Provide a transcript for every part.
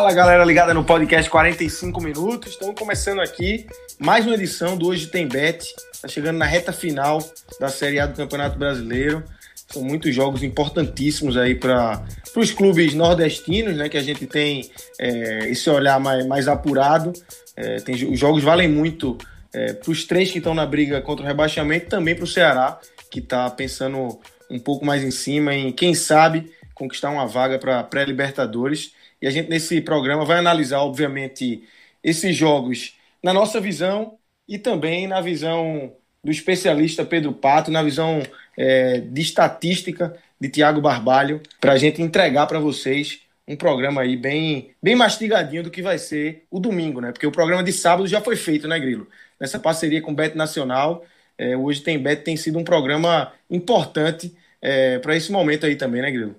Fala galera ligada no podcast 45 minutos. Estamos começando aqui mais uma edição do Hoje Tem Bet. Está chegando na reta final da Série A do Campeonato Brasileiro. São muitos jogos importantíssimos aí para os clubes nordestinos, né? Que a gente tem é, esse olhar mais, mais apurado. É, tem, os jogos valem muito é, para os três que estão na briga contra o rebaixamento, também para o Ceará, que está pensando um pouco mais em cima em, quem sabe, conquistar uma vaga para pré-Libertadores. E a gente, nesse programa, vai analisar, obviamente, esses jogos na nossa visão e também na visão do especialista Pedro Pato, na visão é, de estatística de Tiago Barbalho, para a gente entregar para vocês um programa aí bem, bem mastigadinho do que vai ser o domingo, né? Porque o programa de sábado já foi feito, né, Grilo? Nessa parceria com o Bet Nacional. É, hoje tem Bet, tem sido um programa importante é, para esse momento aí também, né, Grilo?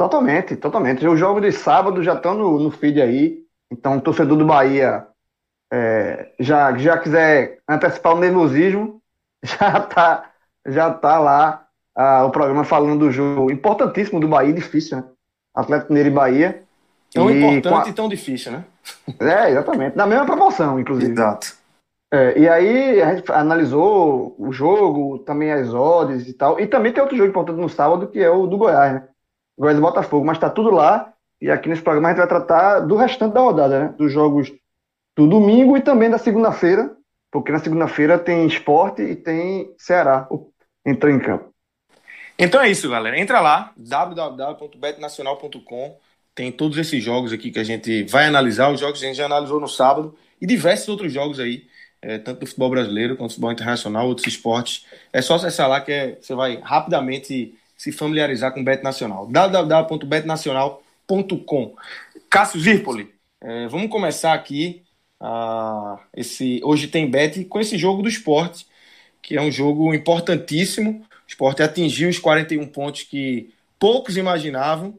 Totalmente, totalmente. Os jogos de sábado já estão no, no feed aí. Então, o torcedor do Bahia é, já, já quiser antecipar o nervosismo, já tá, já tá lá ah, o programa falando do jogo importantíssimo do Bahia, difícil, né? Atlético Mineiro e Bahia. Tão e importante a... e tão difícil, né? É, exatamente. Na mesma proporção, inclusive. Exato. É, e aí a gente analisou o jogo, também as odds e tal. E também tem outro jogo importante no sábado, que é o do Goiás, né? Goiás e Botafogo, mas está tudo lá. E aqui nesse programa a gente vai tratar do restante da rodada, né? Dos jogos do domingo e também da segunda-feira, porque na segunda-feira tem esporte e tem Ceará entrou em campo. Então é isso, galera. Entra lá, www.betnacional.com. Tem todos esses jogos aqui que a gente vai analisar. Os jogos que a gente já analisou no sábado e diversos outros jogos aí, é, tanto do futebol brasileiro quanto do futebol internacional, outros esportes. É só acessar lá que é, você vai rapidamente se familiarizar com o Bet Nacional. www.betnacional.com. Cássio Zirpoli, é, vamos começar aqui. Uh, esse Hoje tem Bet com esse jogo do esporte, que é um jogo importantíssimo. O esporte atingiu os 41 pontos que poucos imaginavam.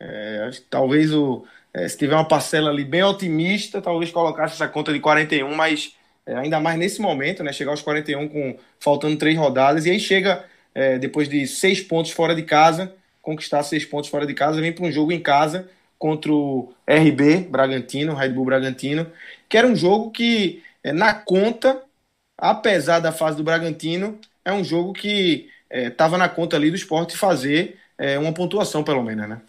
É, talvez o, é, se tiver uma parcela ali bem otimista, talvez colocasse essa conta de 41, mas é, ainda mais nesse momento, né? Chegar aos 41 com faltando três rodadas, e aí chega é, depois de seis pontos fora de casa, conquistar seis pontos fora de casa, vem para um jogo em casa contra o RB Bragantino, Red Bull Bragantino, que era um jogo que, é, na conta, apesar da fase do Bragantino, é um jogo que estava é, na conta ali do esporte fazer é, uma pontuação, pelo menos, né?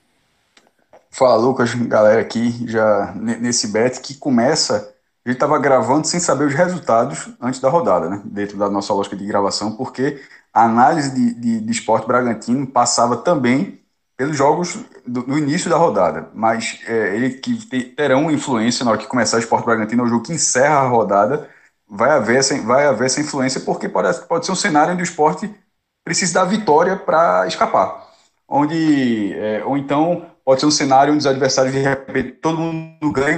Fala, Lucas, galera aqui, já nesse bet que começa. A gente estava gravando sem saber os resultados antes da rodada, né? Dentro da nossa lógica de gravação, porque a análise de, de, de esporte Bragantino passava também pelos jogos do, do início da rodada, mas é, ele que terão influência na hora que começar o esporte Bragantino, é o jogo que encerra a rodada, vai haver essa, vai haver essa influência, porque pode, pode ser um cenário onde o esporte precisa da vitória para escapar. Onde, é, ou então pode ser um cenário onde os adversários de repente todo mundo ganha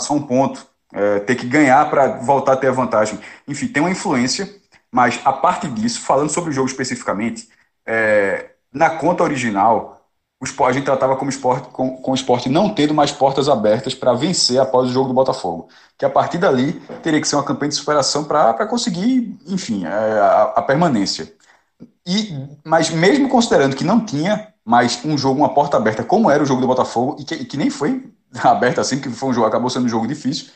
só um ponto, é, ter que ganhar para voltar a ter a vantagem. Enfim, tem uma influência mas, a parte disso, falando sobre o jogo especificamente, é, na conta original, o esporte, a gente tratava como esporte, com, com o esporte não tendo mais portas abertas para vencer após o jogo do Botafogo. Que a partir dali teria que ser uma campanha de superação para conseguir, enfim, é, a, a, permanência. E, mas mesmo considerando que não tinha mais um jogo, uma porta aberta, como era o jogo do Botafogo, e que, e que nem foi aberta assim, que foi um jogo, acabou sendo um jogo difícil,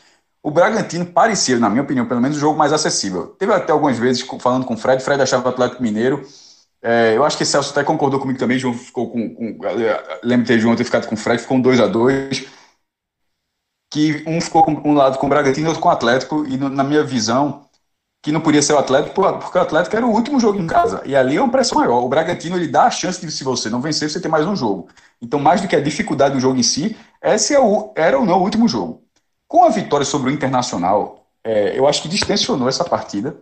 o Bragantino parecia, na minha opinião, pelo menos, o jogo mais acessível. Teve até algumas vezes falando com o Fred, Fred achava o Atlético Mineiro. É, eu acho que o Celso até concordou comigo também. João ficou com. com lembro de João ter ficado com o Fred, ficou um 2 a 2 Que um ficou com um lado com o Bragantino e outro com o Atlético. E no, na minha visão, que não podia ser o Atlético, porque o Atlético era o último jogo em casa. E ali é uma pressão maior. O Bragantino ele dá a chance de, se você não vencer, você ter mais um jogo. Então, mais do que a dificuldade do jogo em si, esse é o, era ou não o último jogo. Com a vitória sobre o Internacional, é, eu acho que distensionou essa partida,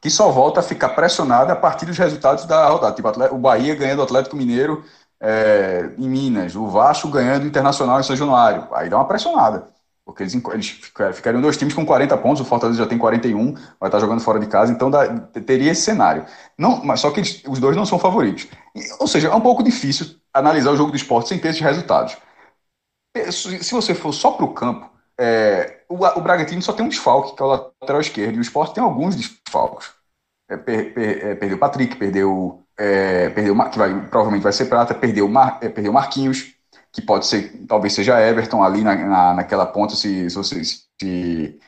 que só volta a ficar pressionada a partir dos resultados da rodada. Tipo, o Bahia ganhando o Atlético Mineiro é, em Minas, o Vasco ganhando o Internacional em São Januário. Aí dá uma pressionada. Porque eles, eles ficariam dois times com 40 pontos, o Fortaleza já tem 41, vai estar jogando fora de casa, então dá, teria esse cenário. Não, mas só que eles, os dois não são favoritos. E, ou seja, é um pouco difícil analisar o jogo do esporte sem ter esses resultados. Se você for só para o campo, é, o, o Bragantino só tem um desfalque, que é o lateral esquerdo, e o esporte tem alguns desfalques. É, per, per, é, perdeu o Patrick, perdeu, é, perdeu que vai, provavelmente vai ser Prata, perdeu, Mar, é, perdeu Marquinhos que pode ser, talvez seja Everton ali na, na, naquela ponta, se, se, você, se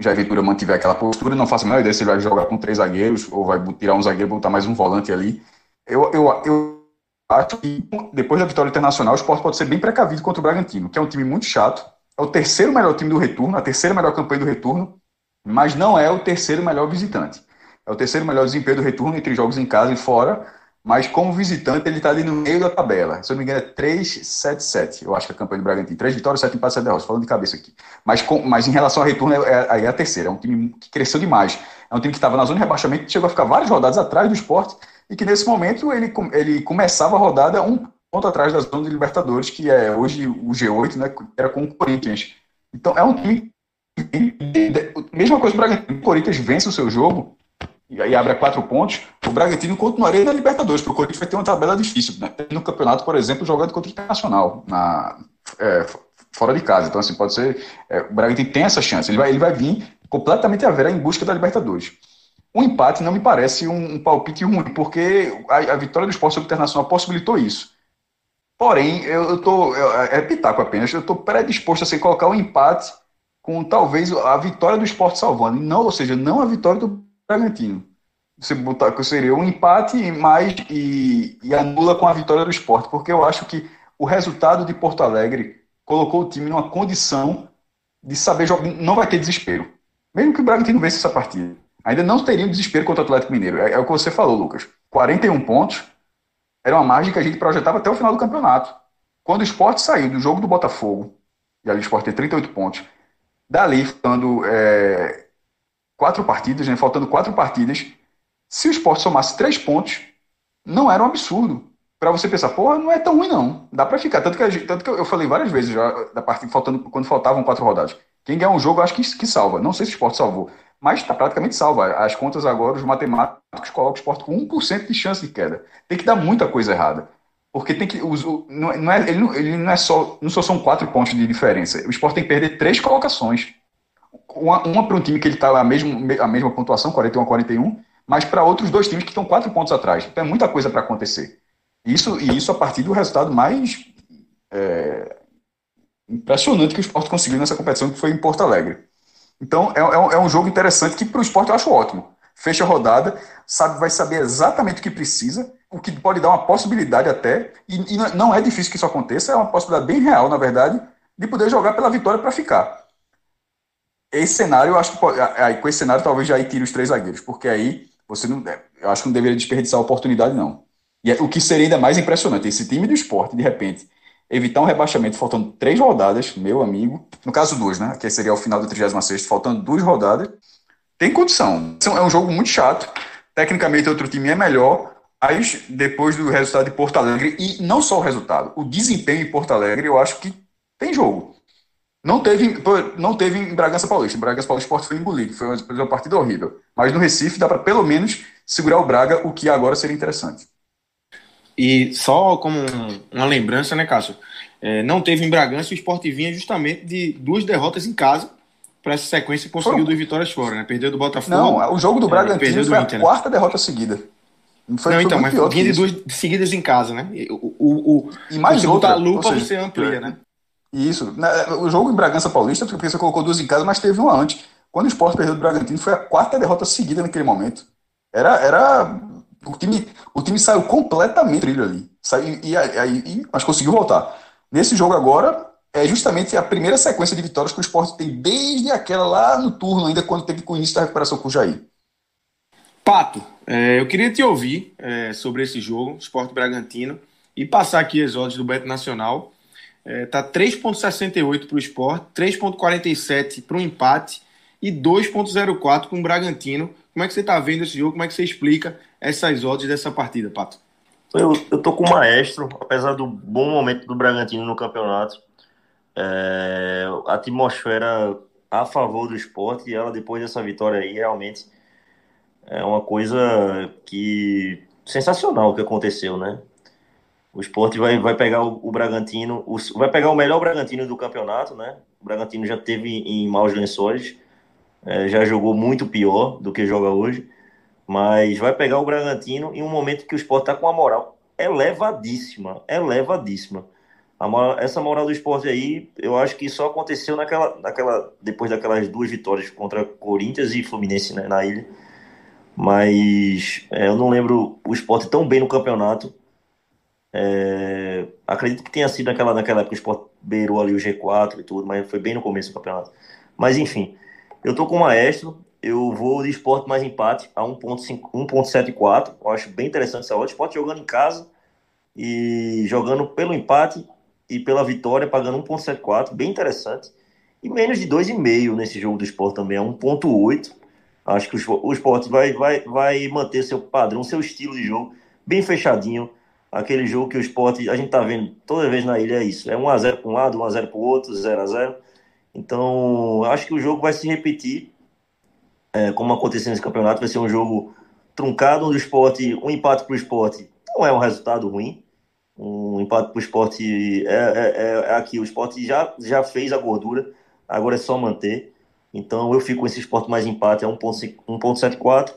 Jair Ventura mantiver aquela postura, não faço a menor ideia se ele vai jogar com três zagueiros, ou vai tirar um zagueiro e botar mais um volante ali. Eu, eu, eu acho que depois da vitória internacional, o Sport pode ser bem precavido contra o Bragantino, que é um time muito chato, é o terceiro melhor time do retorno, a terceira melhor campanha do retorno, mas não é o terceiro melhor visitante. É o terceiro melhor desempenho do retorno entre jogos em casa e fora, mas como visitante ele está ali no meio da tabela. Se eu não me engano é 3-7-7, eu acho que é a campanha do Bragantino. 3 vitórias, 7 empates, 7 derrotas, falando de cabeça aqui. Mas, com, mas em relação ao retorno, é, é, aí é, a terceira. É um time que cresceu demais. É um time que estava na zona de rebaixamento, chegou a ficar várias rodadas atrás do esporte, e que nesse momento ele, ele começava a rodada um ponto atrás da zona de Libertadores, que é hoje o G8, né, era com o Corinthians. Então é um time. Mesma coisa do Bragantino. O Corinthians vence o seu jogo, e aí abre a quatro pontos, o Bragantino continuaria na Libertadores, porque o Corinthians vai ter uma tabela difícil. Né? No campeonato, por exemplo, jogando contra o Internacional, na, é, fora de casa. Então, assim, pode ser. É, o Bragantino tem essa chance. Ele vai, ele vai vir completamente a ver em busca da Libertadores. O empate não me parece um, um palpite ruim, porque a, a, vitória do esporte sobre o Internacional possibilitou isso. Porém, eu estou. É pitaco apenas, eu estou predisposto a assim, colocar um empate com talvez a vitória do esporte salvando. Não, ou seja, não a vitória do Bragantino. Você botar que seria um empate mais e, e anula com a vitória do esporte, porque eu acho que o resultado de Porto Alegre colocou o time numa condição de saber jogar. Não vai ter desespero. Mesmo que o Bragantino vença essa partida. Ainda não teria um desespero contra o Atlético Mineiro. É, é, o que você falou, Lucas. 41 pontos era uma margem que a gente projetava até o final do campeonato. Quando o esporte saiu do jogo do Botafogo, e ali o esporte tem 38 pontos, dali, ficando é, quatro partidas, né, faltando quatro partidas, se o esporte somasse três pontos, não era um absurdo. Para você pensar, porra, não é tão ruim não. Dá para ficar. Tanto que, tanto que eu falei várias vezes já da partida, faltando, quando faltavam quatro rodadas. Quem ganhar um jogo, acho que, que salva. Não sei se o esporte salvou, mas está praticamente salva. As contas agora, os matemáticos colocam o esporte com 1% de chance de queda. Tem que dar muita coisa errada. Porque tem que. Os, não, é, ele, não, ele não é só. Não só são quatro pontos de diferença. O esporte tem que perder três colocações uma, uma para um time que ele está a mesma, a mesma pontuação, 41 a 41, mas para outros dois times que estão quatro pontos atrás. Então é muita coisa para acontecer. Isso, e isso a partir do resultado mais é, impressionante que o esporte conseguiu nessa competição, que foi em Porto Alegre. Então é, é, um, é um jogo interessante que para o esporte eu acho ótimo. Fecha a rodada, sabe, vai saber exatamente o que precisa, o que pode dar uma possibilidade até, e, e não é difícil que isso aconteça, é uma possibilidade bem real, na verdade, de poder jogar pela vitória para ficar esse cenário, eu acho que pode, aí, com esse cenário talvez já aí tire os três zagueiros, porque aí você não, é, eu acho que não deveria desperdiçar a oportunidade, não. E é, o que seria ainda mais impressionante, esse time do esporte, de repente, evitar um rebaixamento faltando três rodadas, meu amigo, no caso duas, né, que seria o final do 36 faltando duas rodadas, tem condição. É um jogo muito chato, tecnicamente outro time é melhor, mas depois do resultado de Porto Alegre, e não só o resultado, o desempenho em Porto Alegre, eu acho que tem jogo. Não teve, não teve em Bragança Paulista. Em Bragança Paulista o foi engolido, foi uma partida horrível. Mas no Recife dá para pelo menos segurar o Braga, o que agora seria interessante. E só como uma lembrança, né, Cássio? É, não teve em Bragança, o Sport vinha justamente de duas derrotas em casa para essa sequência e conseguiu duas vitórias fora, né? Perdeu do Botafogo. Não, o jogo do é, Bragantino é, foi a Inter, né? quarta né? derrota seguida. Foi, não, então, mas vinha de duas seguidas em casa, né? O, o, o, e mais outra. A lupa seja, você amplia, é. né? Isso. O jogo em Bragança Paulista, porque você colocou duas em casa, mas teve uma antes. Quando o Sport perdeu do Bragantino, foi a quarta derrota seguida naquele momento. Era. era o, time, o time saiu completamente trilho ali. Saiu, e, e, mas conseguiu voltar. Nesse jogo agora, é justamente a primeira sequência de vitórias que o esporte tem desde aquela lá no turno, ainda quando teve com o início da recuperação com o Jair. Pato, é, eu queria te ouvir é, sobre esse jogo, Esporte Bragantino, e passar aqui as odds do Beto Nacional. É, tá 3,68 para o esporte, 3,47 para o empate e 2,04 com o Bragantino. Como é que você está vendo esse jogo? Como é que você explica essas odds dessa partida, Pato? Eu, eu tô com o Maestro, apesar do bom momento do Bragantino no campeonato. É, a atmosfera a favor do esporte e ela depois dessa vitória aí realmente é uma coisa que sensacional o que aconteceu, né? O esporte vai, vai pegar o, o Bragantino, o, vai pegar o melhor Bragantino do campeonato, né? O Bragantino já teve em maus lençóis, é, já jogou muito pior do que joga hoje, mas vai pegar o Bragantino em um momento que o esporte está com a moral elevadíssima, elevadíssima. Moral, essa moral do esporte aí, eu acho que só aconteceu naquela, naquela, depois daquelas duas vitórias contra Corinthians e Fluminense né, na ilha. Mas é, eu não lembro o esporte tão bem no campeonato é, acredito que tenha sido naquela, naquela época o Sport beirou ali o G4 e tudo, mas foi bem no começo do campeonato. Mas enfim, eu tô com o Maestro, eu vou de esporte mais empate a 1.74. Eu acho bem interessante essa hora. Esporte jogando em casa e jogando pelo empate e pela vitória, pagando 1.74, bem interessante. E menos de 2,5 nesse jogo do esporte também, é 1.8. Acho que o esporte vai, vai, vai manter seu padrão, seu estilo de jogo, bem fechadinho aquele jogo que o esporte, a gente tá vendo toda vez na ilha é isso, é 1x0 para um lado, 1x0 para o outro, 0x0. Então, acho que o jogo vai se repetir, é, como aconteceu nesse campeonato, vai ser um jogo truncado, onde o esporte, um empate para o esporte não é um resultado ruim, um empate para o esporte é, é, é, é, aqui, o esporte já, já fez a gordura, agora é só manter. Então eu fico com esse esporte mais empate a 1.74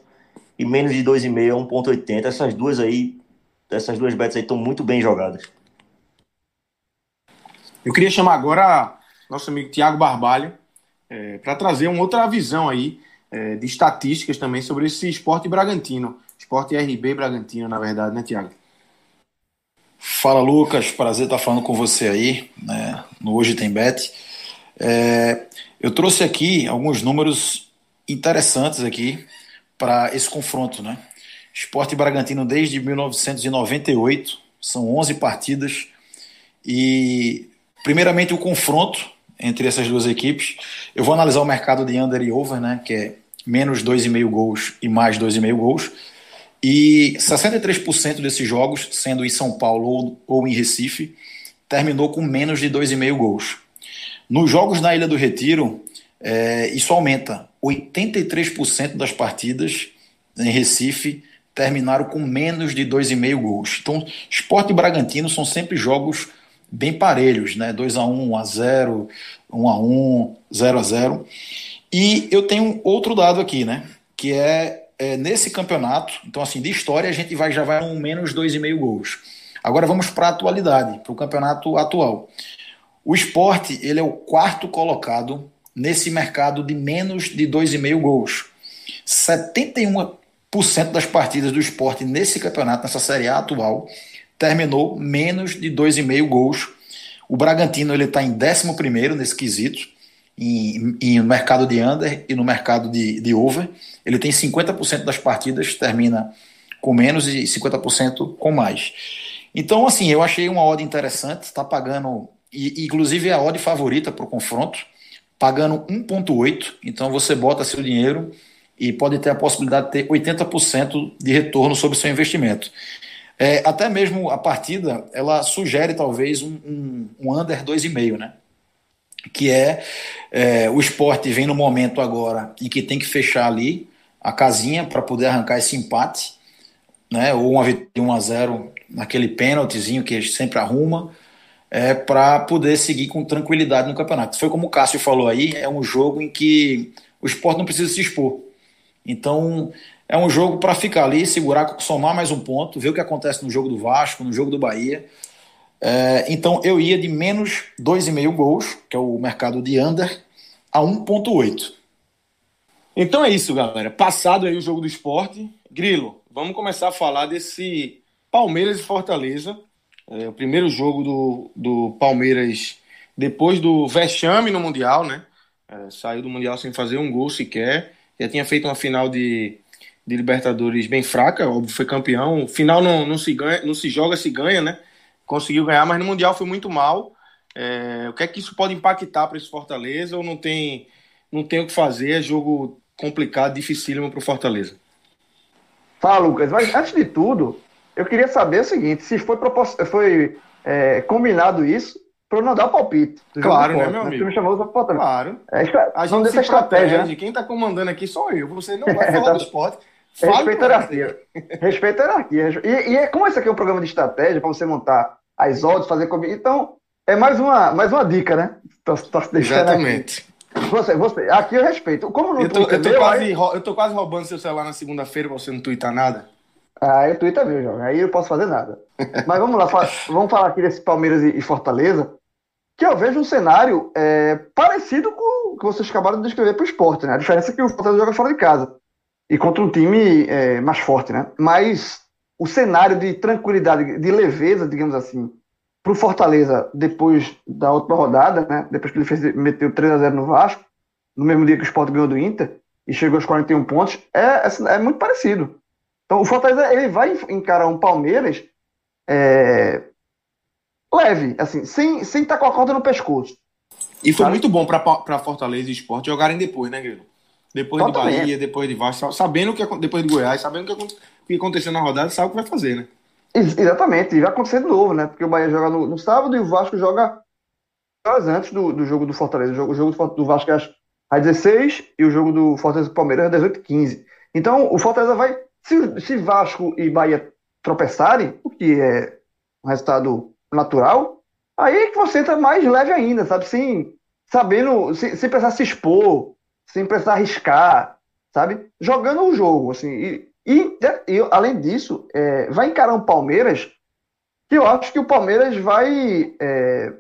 e menos de 2,5 a 1.80. Essas duas aí essas duas bets aí estão muito bem jogadas. Eu queria chamar agora nosso amigo Tiago Barbalho é, para trazer uma outra visão aí é, de estatísticas também sobre esse esporte bragantino. Esporte RB Bragantino, na verdade, né, Tiago? Fala, Lucas. Prazer estar falando com você aí, né, no Hoje Tem Bet. É, eu trouxe aqui alguns números interessantes aqui para esse confronto, né? Esporte Bragantino desde 1998, são 11 partidas. E, primeiramente, o confronto entre essas duas equipes. Eu vou analisar o mercado de under e over, né, que é menos 2,5 gols e mais 2,5 gols. E 63% desses jogos, sendo em São Paulo ou, ou em Recife, terminou com menos de 2,5 gols. Nos jogos na Ilha do Retiro, é, isso aumenta. 83% das partidas em Recife terminaram com menos de 2,5 gols. Então, Sport e Bragantino são sempre jogos bem parelhos, né? 2 a 1, 1 a 0, 1 a 1, 0 a 0. E eu tenho outro dado aqui, né? Que é, é nesse campeonato, então assim, de história a gente vai já vai um menos 2,5 gols. Agora vamos para a atualidade, para o campeonato atual. O esporte ele é o quarto colocado nesse mercado de menos de 2,5 gols. 71 das partidas do esporte nesse campeonato, nessa Série A atual, terminou menos de 2,5 gols. O Bragantino ele está em 11 nesse quesito, em, em, no mercado de under e no mercado de, de over. Ele tem 50% das partidas, termina com menos e 50% com mais. Então, assim, eu achei uma odd interessante, está pagando, e, inclusive é a odd favorita para o confronto, pagando 1,8. Então você bota seu dinheiro e pode ter a possibilidade de ter 80% de retorno sobre seu investimento. É, até mesmo a partida, ela sugere talvez um, um, um under 2,5, né? Que é, é, o esporte vem no momento agora em que tem que fechar ali a casinha para poder arrancar esse empate, né? Ou uma vitória 1 a 0 naquele pênaltizinho que sempre arruma, é, para poder seguir com tranquilidade no campeonato. Foi como o Cássio falou aí, é um jogo em que o esporte não precisa se expor. Então, é um jogo para ficar ali, segurar, somar mais um ponto, ver o que acontece no jogo do Vasco, no jogo do Bahia. É, então, eu ia de menos 2,5 gols, que é o mercado de under, a 1,8. Então é isso, galera. Passado aí o jogo do esporte, Grilo, vamos começar a falar desse Palmeiras e Fortaleza. É, o primeiro jogo do, do Palmeiras depois do vexame no Mundial, né? É, saiu do Mundial sem fazer um gol sequer. Já tinha feito uma final de, de Libertadores bem fraca, óbvio, foi campeão. Final não, não, se ganha, não se joga, se ganha, né? Conseguiu ganhar, mas no Mundial foi muito mal. É, o que é que isso pode impactar para esse Fortaleza ou não tem, não tem o que fazer? É jogo complicado, dificílimo para o Fortaleza. Fala, Lucas, mas antes de tudo, eu queria saber o seguinte: se foi, foi é, combinado isso para não dar o palpite. Claro, né, meu amigo? Você me chamou para Claro. É, a gente se estratégia. Né? Quem está comandando aqui sou eu. Você não vai falar tá... do esporte. Respeita a hierarquia. Respeita a hierarquia. E, e é, como esse aqui é um programa de estratégia para você montar as odds, fazer comigo. Então, é mais uma, mais uma dica, né? Tá, tá Exatamente. Aqui. Você, você, aqui eu respeito. Como no eu, tô, eu, tô quase, aí... eu tô quase roubando seu celular na segunda-feira pra você não twittar nada. Ah, eu twita mesmo, aí eu não posso fazer nada. Mas vamos lá, vamos falar aqui desse Palmeiras e Fortaleza, que eu vejo um cenário é, parecido com o que vocês acabaram de descrever para o esporte, né? A diferença é que o Fortaleza joga fora de casa e contra um time é, mais forte, né? Mas o cenário de tranquilidade, de leveza, digamos assim, para o Fortaleza depois da última rodada, né? Depois que ele fez, meteu 3 a 0 no Vasco, no mesmo dia que o Sport ganhou do Inter e chegou aos 41 pontos, é, é, é muito parecido. Então o Fortaleza ele vai encarar um Palmeiras é, leve, assim, sem, sem estar com a corda no pescoço. E foi sabe? muito bom para Fortaleza e Sport jogarem depois, né, Grilo? Depois Totalmente. de Bahia, depois de Vasco, sabendo que depois de Goiás, sabendo o que aconteceu na rodada, sabe o que vai fazer, né? Exatamente, e vai acontecer de novo, né? Porque o Bahia joga no, no sábado e o Vasco joga horas antes do, do jogo do Fortaleza. O jogo, o jogo do, do Vasco é às 16 e o jogo do Fortaleza e Palmeiras é às 18 15 Então o Fortaleza vai. Se, se Vasco e Bahia tropeçarem, o que é um resultado natural, aí é que você entra mais leve ainda, sabe? Sem sabendo, sem, sem precisar se expor, sem precisar arriscar, sabe? Jogando o jogo, assim. E, e, e além disso, é, vai encarar um Palmeiras que eu acho que o Palmeiras vai. É,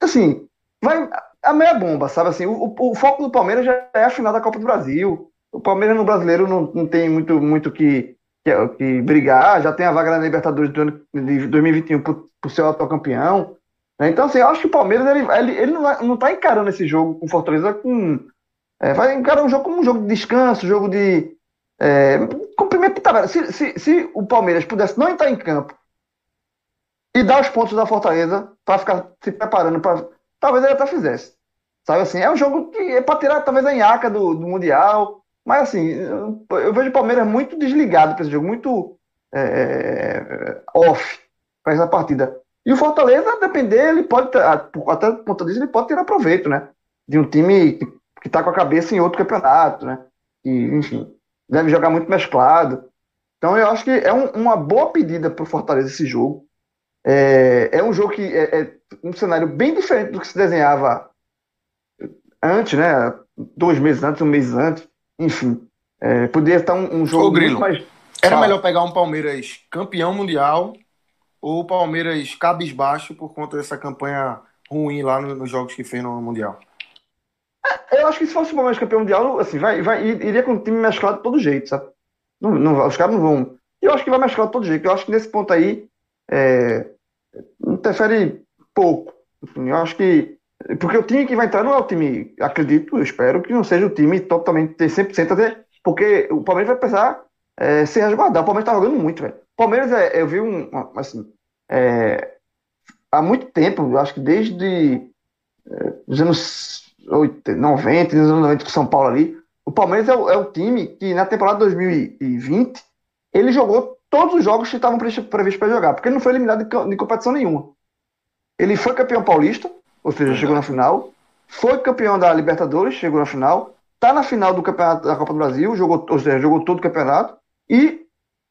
assim, vai. A meia bomba, sabe? Assim, o, o, foco do Palmeiras já é a final da Copa do Brasil. O Palmeiras no brasileiro não, não tem muito muito que, que, que brigar, já tem a vaga na Libertadores de 2021 por, por ser o atual campeão. Né? Então, assim, eu acho que o Palmeiras ele, ele, ele não, está encarando esse jogo com Fortaleza com. É, vai encarar um jogo como um jogo de descanso, jogo de, é, cumprimento de tabela. Se, se, se o Palmeiras pudesse não entrar em campo e dar os pontos da Fortaleza para ficar se preparando para. Talvez ele até fizesse. Sabe assim? É um jogo que é para tirar talvez a nhaca do, do Mundial. Mas assim, eu, eu vejo o Palmeiras muito desligado para esse jogo, muito é, é off para essa partida. E o Fortaleza, a depender, ele pode, até por conta disso, ele pode tirar proveito, né? De um time que está com a cabeça em outro campeonato, né? E, enfim deve jogar muito mesclado. Então eu acho que é um, uma boa pedida para o Fortaleza esse jogo. É, é um jogo que é, é, um cenário bem diferente do que se desenhava antes, né? Dois meses antes, um mês antes, enfim. É, poderia estar um, um jogo Ô, Grilo, mais. Era melhor pegar um Palmeiras campeão mundial ou o Palmeiras cabisbaixo por conta dessa campanha ruim lá nos jogos que fez no Mundial? Eu acho que se fosse o Palmeiras campeão mundial, assim, vai, vai, iria com o time mesclado de todo jeito, sabe? Não, não, os caras não vão. Eu acho que vai mesclar de todo jeito. Eu acho que nesse ponto aí é, interfere pouco. Assim, eu acho que. Porque o time que vai entrar não é o time, acredito, eu espero que não seja o time totalmente 100% até, porque o Palmeiras vai precisar é, se resguardar. O Palmeiras tá jogando muito, velho. Palmeiras, é, eu vi um. Assim, é, há muito tempo, eu acho que desde é, os anos 90, nos anos 90 com São Paulo ali. O Palmeiras é o, é o, time que na temporada 2020 ele jogou todos os jogos que estavam previstos para jogar, porque ele não foi eliminado de, de, competição nenhuma. Ele foi campeão paulista, ou seja, uhum. chegou na final, foi campeão da Libertadores, chegou na final, está na final do campeonato da Copa do Brasil, jogou, ou seja, jogou todo o campeonato e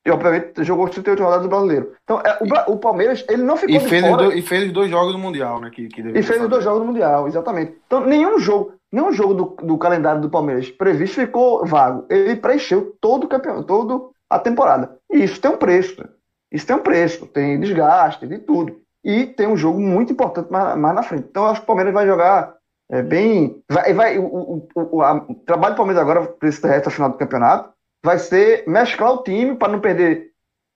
e obviamente jogou 38 rodadas do brasileiro. Então, é, o, o, Palmeiras, ele não ficou e fez fora. Dois, e fez os dois jogos do Mundial, né? Que, que e fez os dois jogos do Mundial, exatamente. Então, nenhum jogo, nenhum jogo do, do calendário do Palmeiras previsto ficou vago. Ele preencheu todo o campeonato, toda a temporada. E isso tem um preço. Né? Isso tem um preço, tem desgaste, de tudo. E tem um jogo muito importante mais, mais na frente. Então, acho que o Palmeiras vai jogar é, bem. Vai, vai, o, o, o, a, o trabalho do Palmeiras agora, para esse resto final do campeonato, vai ser mesclar o time para não perder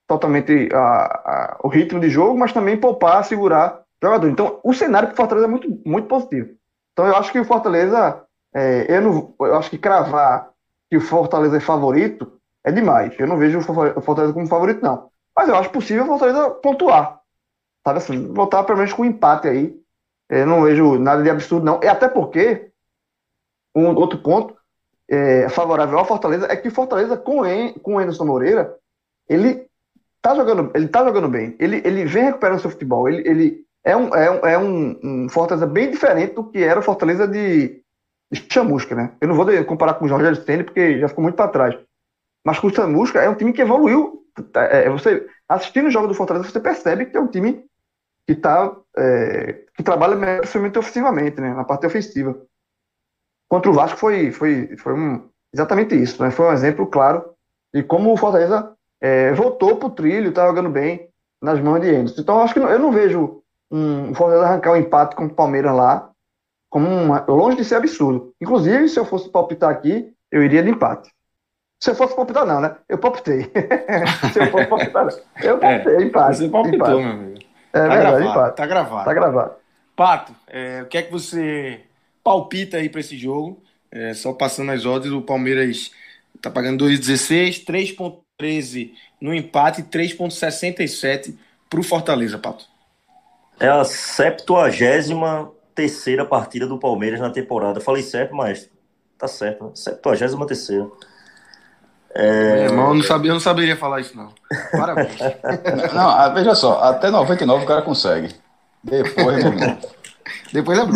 totalmente a, a, o ritmo de jogo, mas também poupar, segurar jogador. Então, o cenário para o Fortaleza é muito, muito positivo. Então, eu acho que o Fortaleza, é, eu, não, eu acho que cravar que o Fortaleza é favorito é demais. Eu não vejo o Fortaleza como favorito, não. Mas eu acho possível o Fortaleza pontuar. Sabe assim, voltar pelo menos com um empate aí. Eu não vejo nada de absurdo, não. E até porque, um outro ponto é, favorável ao Fortaleza é que o Fortaleza, com, en, com o Anderson Moreira, ele tá jogando, ele tá jogando bem. Ele, ele vem recuperando seu futebol. Ele, ele é, um, é, um, é um, um Fortaleza bem diferente do que era o Fortaleza de, de Chamusca, né? Eu não vou comparar com o Jorge Aristene, porque já ficou muito para trás. Mas com o Chamusca é um time que evoluiu. É, é, você assistindo o jogo do Fortaleza, você percebe que é um time que tá, é, que trabalha principalmente ofensivamente, né? Na parte ofensiva. Contra o Vasco foi, foi, foi um, exatamente isso, né? Foi um exemplo claro de como o Fortaleza é, voltou pro trilho, tá jogando bem nas mãos de Anderson. Então, acho que eu não vejo um, o Fortaleza arrancar o um empate com o Palmeiras lá como uma, longe de ser absurdo. Inclusive, se eu fosse palpitar aqui, eu iria de empate. Se eu fosse palpitar, não, né? Eu palpitei. se eu fosse palpitar, não. Eu palpitei, é, empate. Você palpitou, empate. meu amigo. É tá verdade, gravado, empate. Tá gravado. Tá gravado. Pato, é, o que é que você palpita aí para esse jogo? É, só passando as ordens, o Palmeiras tá pagando 2,16, 3,13 no empate e 3,67 pro Fortaleza, Pato. É a 73 terceira partida do Palmeiras na temporada. Falei certo, mas tá certo. Né? 73 terceira. É... Meu irmão, eu não, sabia, eu não saberia falar isso, não. Parabéns. não, ah, veja só, até 99 o cara consegue. Depois, Depois é bom.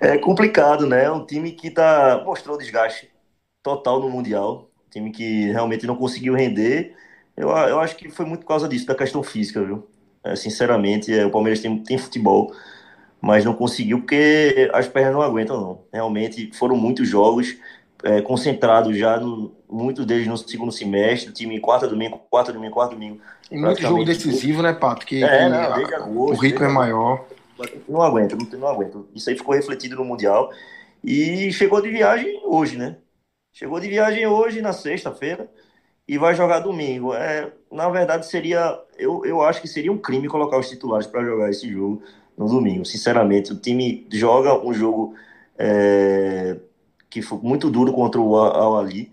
É complicado, né? É um time que tá, mostrou desgaste total no Mundial. Time que realmente não conseguiu render. Eu, eu acho que foi muito por causa disso, da questão física, viu? É, sinceramente, é, o Palmeiras tem, tem futebol, mas não conseguiu porque as pernas não aguentam, não. Realmente foram muitos jogos é, concentrados já, no, muitos deles no segundo semestre, o time quarta domingo, quarta domingo, quarta domingo. E muito jogo decisivo, né, Pato? Que, é, que não, a, agosto, o ritmo é maior. Não aguenta, não, não aguenta. Isso aí ficou refletido no Mundial. E chegou de viagem hoje, né? Chegou de viagem hoje, na sexta-feira, e vai jogar domingo. É, na verdade, seria. Eu, eu acho que seria um crime colocar os titulares para jogar esse jogo no domingo. Sinceramente, o time joga um jogo é, que foi muito duro contra o Al Ali,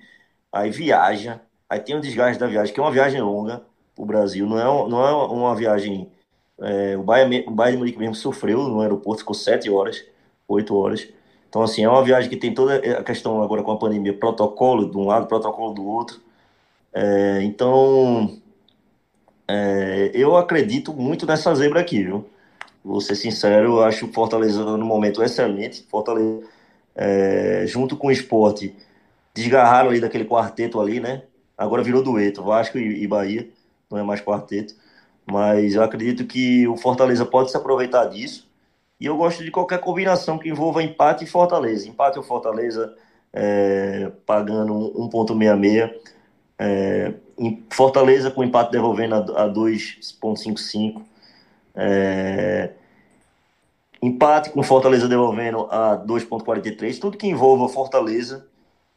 aí viaja, aí tem o desgaste da viagem, que é uma viagem longa o Brasil, não é, não é uma viagem. É, o Bayern, o Bayern de Munique mesmo sofreu no aeroporto, ficou sete horas, oito horas. Então, assim, é uma viagem que tem toda a questão agora com a pandemia, protocolo de um lado, protocolo do outro. É, então, é, eu acredito muito nessa zebra aqui, viu? Vou ser sincero, eu acho o Fortaleza no momento excelente. Fortaleza, é, junto com o esporte, desgarraram ali daquele quarteto ali, né? Agora virou dueto, Vasco e, e Bahia, não é mais quarteto. Mas eu acredito que o Fortaleza pode se aproveitar disso e eu gosto de qualquer combinação que envolva empate e Fortaleza. Empate ou Fortaleza é, pagando 1,66. É, Fortaleza com empate devolvendo a, a 2,55. É, empate com Fortaleza devolvendo a 2,43. Tudo que envolva Fortaleza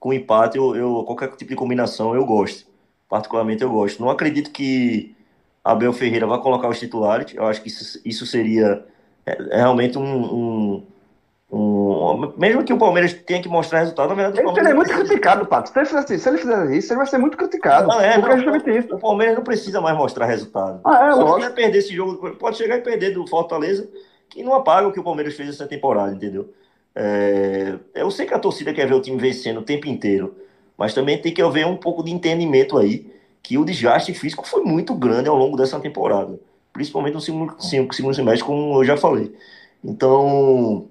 com empate, eu, eu, qualquer tipo de combinação eu gosto. Particularmente eu gosto. Não acredito que Abel Ferreira vá colocar os titulares. Eu acho que isso, isso seria é, é realmente um, um, um, Mesmo que o Palmeiras tenha que mostrar resultado, na verdade. Ele, é muito criticado, Pato. Se ele, fizer, se ele isso, ele vai ser muito criticado. Não, é, não, o Palmeiras não precisa mais mostrar resultado. Ah, é, Se ele perder esse jogo, pode chegar e perder do Fortaleza, que não apaga o que o Palmeiras fez essa temporada, entendeu? É, eu sei que a torcida quer ver o time vencendo o tempo inteiro, mas também tem que haver um pouco de entendimento aí que o desgaste físico foi muito grande ao longo dessa temporada principalmente no segundo, segundo semestre, como eu já falei. Então,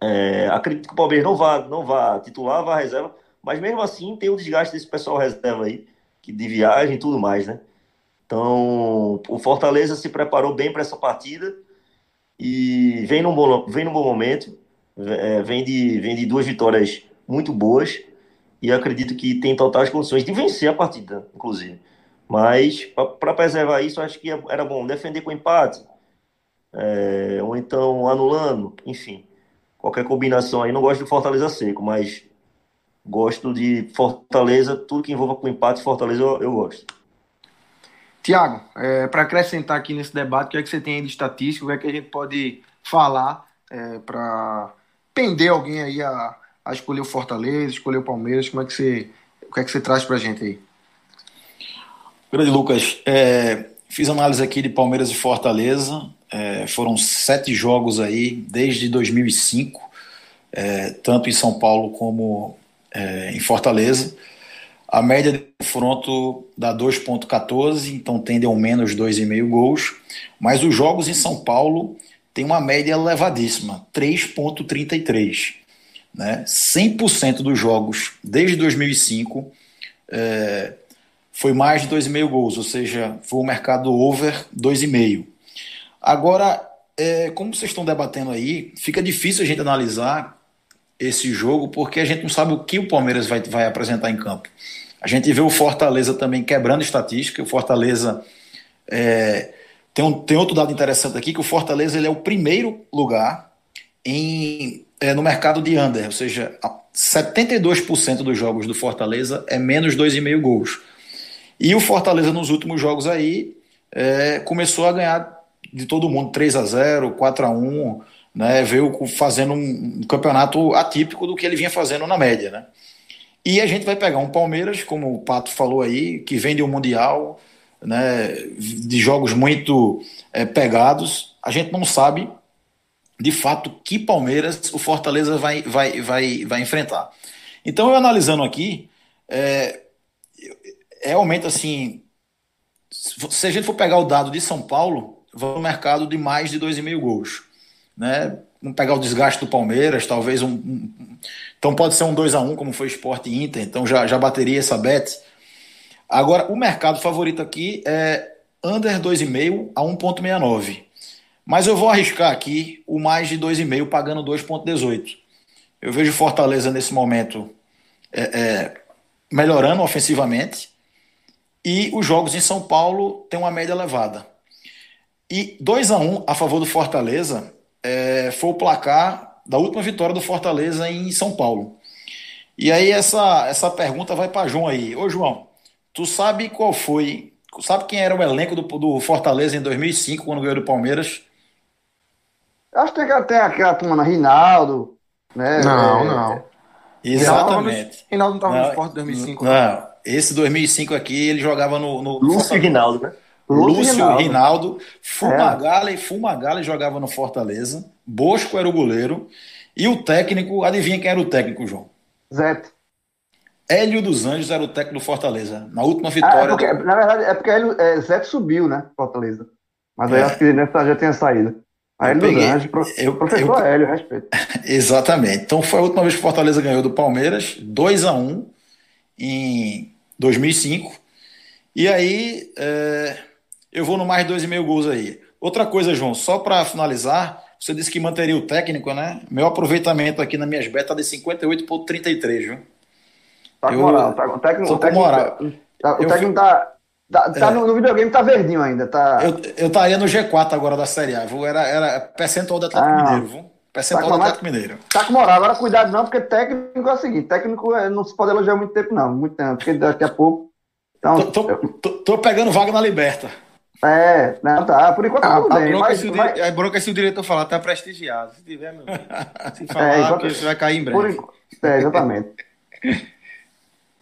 é, acredito que o Palmeiras não vá, não vá titular, vá reserva, mas mesmo assim tem o desgaste desse pessoal reserva aí, que de viagem e tudo mais, né? Então, o Fortaleza se preparou bem para essa partida e vem num bom, vem num bom momento, é, vem, de, vem de duas vitórias muito boas e acredito que tem totais condições de vencer a partida, inclusive. Mas, para preservar isso, acho que era bom defender com empate, é, ou então anulando, enfim. Qualquer combinação aí. Não gosto de Fortaleza seco, mas gosto de Fortaleza, tudo que envolva com empate, Fortaleza eu, eu gosto. Tiago, é, para acrescentar aqui nesse debate, o que é que você tem aí de estatística, o que é que a gente pode falar é, para pender alguém aí a, a escolher o Fortaleza, escolher o Palmeiras, como é que você, o que é que você traz para a gente aí? Grande Lucas, é, fiz análise aqui de Palmeiras e Fortaleza, é, foram sete jogos aí desde 2005, é, tanto em São Paulo como é, em Fortaleza. A média de confronto dá 2,14, então tende ao menos 2,5 gols. Mas os jogos em São Paulo têm uma média elevadíssima, 3,33. Né? 100% dos jogos desde 2005 é, foi mais de 2,5 gols, ou seja, foi o mercado over 2,5. Agora, é, como vocês estão debatendo aí, fica difícil a gente analisar esse jogo porque a gente não sabe o que o Palmeiras vai, vai apresentar em campo. A gente vê o Fortaleza também quebrando estatística. O Fortaleza é, tem, um, tem outro dado interessante aqui que o Fortaleza ele é o primeiro lugar em, é, no mercado de under, ou seja, 72% dos jogos do Fortaleza é menos 2,5 gols. E o Fortaleza nos últimos jogos aí é, começou a ganhar de todo mundo 3 a 0 4 a 1 né, veio fazendo um, campeonato atípico do que ele vinha fazendo na média, né? E a gente vai pegar um Palmeiras, como o Pato falou aí, que vem de um Mundial, né, de jogos muito é, pegados. A gente não sabe, de fato, que Palmeiras o Fortaleza vai, vai, vai, vai enfrentar. Então, eu analisando aqui, é, realmente, assim, se a gente for pegar o dado de São Paulo, vai no mercado de mais de 2,5 gols. Né? Vamos pegar o desgaste do Palmeiras, talvez um, um então pode ser um 2 a 1 como foi Sport Inter, então já, já bateria essa bet. Agora, o mercado favorito aqui é under 2,5 a 1,69. Mas eu vou arriscar aqui o mais de 2,5 pagando 2,18. Eu vejo Fortaleza nesse momento é, é, melhorando ofensivamente e os jogos em São Paulo têm uma média elevada. E 2 a 1 a favor do Fortaleza é, foi o placar da última vitória do Fortaleza em São Paulo. E aí essa, essa pergunta vai para João aí. Ô João, tu sabe qual foi, sabe quem era o elenco do, do Fortaleza em 2005 quando ganhou do Palmeiras? Acho que tem, tem aquela turma, Rinaldo, né? Não, é, não. Exatamente. Rinaldo não estava no Sport 2005. Não, não, esse 2005 aqui ele jogava no... no Lúcio Rinaldo, né? Lúcio, Lúcio Rinaldo, Rinaldo Fumagalli, é. Fumagalli jogava no Fortaleza, Bosco era o goleiro, e o técnico, adivinha quem era o técnico, João? Zete. Hélio dos Anjos era o técnico do Fortaleza, na última vitória. Ah, é porque, do... Na verdade, é porque Hélio, é, Zete subiu, né, Fortaleza. Mas aí é. acho que nessa já tinha saído. Aí Hélio peguei, Anjos, eu, professor eu, Hélio, respeito. Exatamente. Então foi a última vez que o Fortaleza ganhou do Palmeiras, 2 a 1 em 2005. E aí, é, eu vou no mais 2,5 gols aí. Outra coisa, João, só para finalizar, você disse que manteria o técnico, né? Meu aproveitamento aqui nas minhas betas é de 58,33, viu? Tá com moral, tá, o técnico, o técnico, moral. Tá, o eu, técnico tá, tá, tá é, no, no, videogame tá verdinho ainda, tá... Eu, eu estaria no G4 agora da Série A, viu? Era, era percentual do Atlético ah, Mineiro, viu? Percentual tá do Atlético Mineiro. Tá com moral, agora cuidado não, porque técnico é o seguinte, técnico é, não se pode elogiar muito tempo não, muito tempo, porque daqui a pouco... Então, tô, tô, tô, tô pegando vaga na Liberta. É, não, tá. Por enquanto ah, tudo bem. Bronca mas, se o, mas... É bronca se o diretor falar, tá prestigiado. Se tiver, meu se falar, é, você vai cair em breve. Por... É, exatamente.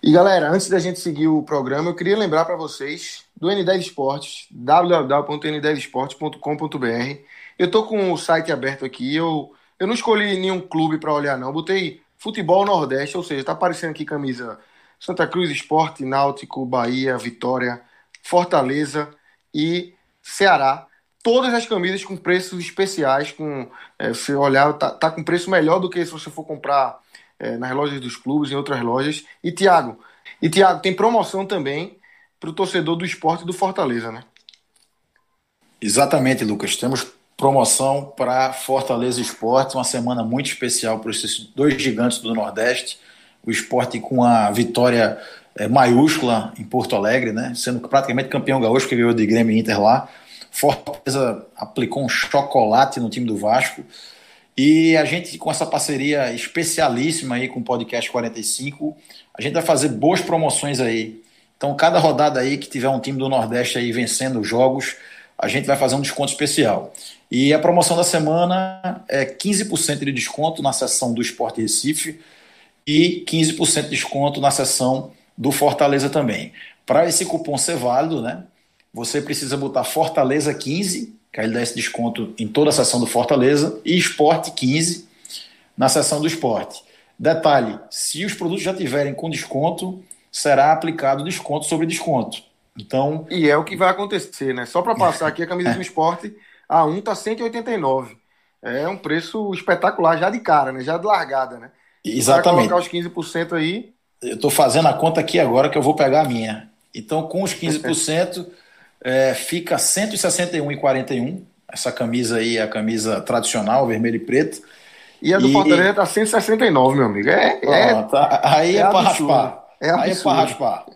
e galera, antes da gente seguir o programa, eu queria lembrar para vocês do N10 Esportes, www.n10esportes.com.br. Eu tô com o site aberto aqui, eu, eu não escolhi nenhum clube para olhar, não. Botei futebol Nordeste, ou seja, tá aparecendo aqui camisa Santa Cruz Esporte, Náutico, Bahia, Vitória, Fortaleza e Ceará. Todas as camisas com preços especiais, com é, você olhar, tá, tá, com preço melhor do que se você for comprar é, nas lojas dos clubes, em outras lojas. E Tiago, e Tiago, tem promoção também para o torcedor do esporte do Fortaleza, né? Exatamente, Lucas. Temos promoção para Fortaleza Esporte, uma semana muito especial para esses dois gigantes do Nordeste. O esporte com a vitória é, maiúscula em Porto Alegre, né? Sendo praticamente campeão gaúcho, que ganhou de Grêmio e Inter lá. Fortaleza aplicou um chocolate no time do Vasco. E a gente, com essa parceria especialíssima aí com o Podcast 45, a gente vai fazer boas promoções aí. Então, cada rodada aí que tiver um time do Nordeste aí vencendo jogos, a gente vai fazer um desconto especial. E a promoção da semana é 15% de desconto na seção do Esporte Recife e 15% de desconto na seção do Fortaleza também. Para esse cupom ser válido, né, você precisa botar Fortaleza 15, que aí ele dá esse desconto em toda a seção do Fortaleza, e Esporte 15 na seção do Esporte. Detalhe: se os produtos já tiverem com desconto, será aplicado desconto sobre desconto. Então. E é o que vai acontecer, né? Só para passar aqui a camisa do esporte, a 1 tá 189. É um preço espetacular já de cara, né? Já de largada, né? Exatamente. Vai colocar os 15% aí. Eu estou fazendo a conta aqui agora que eu vou pegar a minha. Então, com os 15%, é, fica 161,41. Essa camisa aí é a camisa tradicional, vermelho e preto. E a do e, Fortaleza tá 169, meu amigo. É, é, tá, aí é, é para raspar. É aí é para raspar.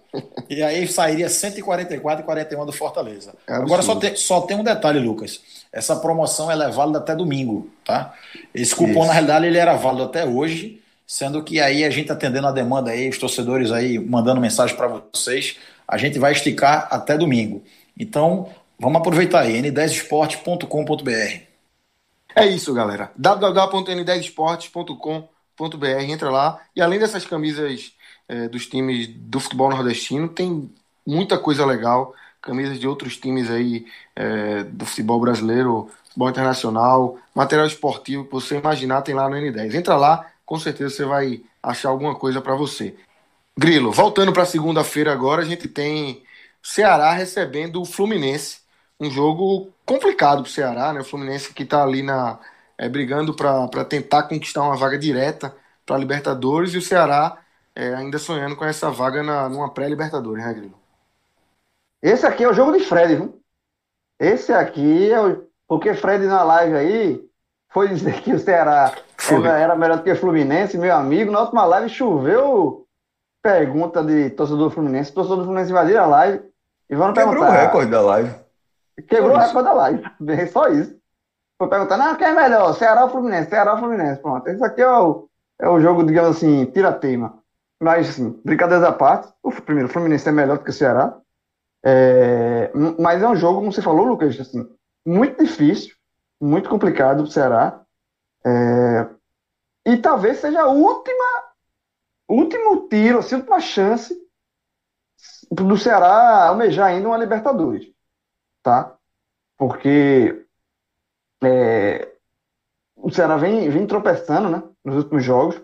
E aí sairia 144 e 41 do Fortaleza. É Agora só tem, só tem um detalhe, Lucas. Essa promoção ela é válida até domingo, tá? Esse cupom, Isso. na realidade, ele era válido até hoje, sendo que aí a gente atendendo a demanda aí, os torcedores aí mandando mensagem para vocês, a gente vai esticar até domingo. Então, vamos aproveitar aí, n10esporte.com.br. É isso, galera. www.n10esportes.com.br. Entra lá. E além dessas camisas é, dos times do futebol nordestino, tem muita coisa legal. Camisas de outros times aí é, do futebol brasileiro, futebol internacional, material esportivo que você imaginar tem lá no N10. Entra lá, com certeza você vai achar alguma coisa para você. Grilo, voltando para segunda-feira agora, a gente tem Ceará recebendo o Fluminense um jogo complicado para o Ceará, né? O Fluminense que está ali na, é, brigando para tentar conquistar uma vaga direta para a Libertadores e o Ceará é, ainda sonhando com essa vaga na, numa pré-Libertadores, né, Grilo? Esse aqui é o jogo de Fred, viu? Esse aqui é o. Porque Fred na live aí foi dizer que o Ceará era, melhor do que o Fluminense, meu amigo. Na última live choveu pergunta de torcedor do Fluminense. Torcedor do Fluminense invadiram a live e vão. Quebrou o recorde da live. Quebrou o recorde da live. Só isso. Foi perguntar, não, quem é melhor? Ceará ou Fluminense? Ceará ou Fluminense? Pronto. Esse aqui é o, é o jogo, digamos assim, tira-teima. Mas, assim, brincadeiras à parte, o primeiro, o Fluminense é melhor do que o Ceará. É, mas é um jogo, como você falou, Lucas, assim, muito difícil, muito complicado o Ceará. É, e talvez seja a última, último tiro, assim, última chance do Ceará almejar ainda uma Libertadores tá? Porque é, o Ceará vem, vem tropeçando, né? Nos últimos jogos.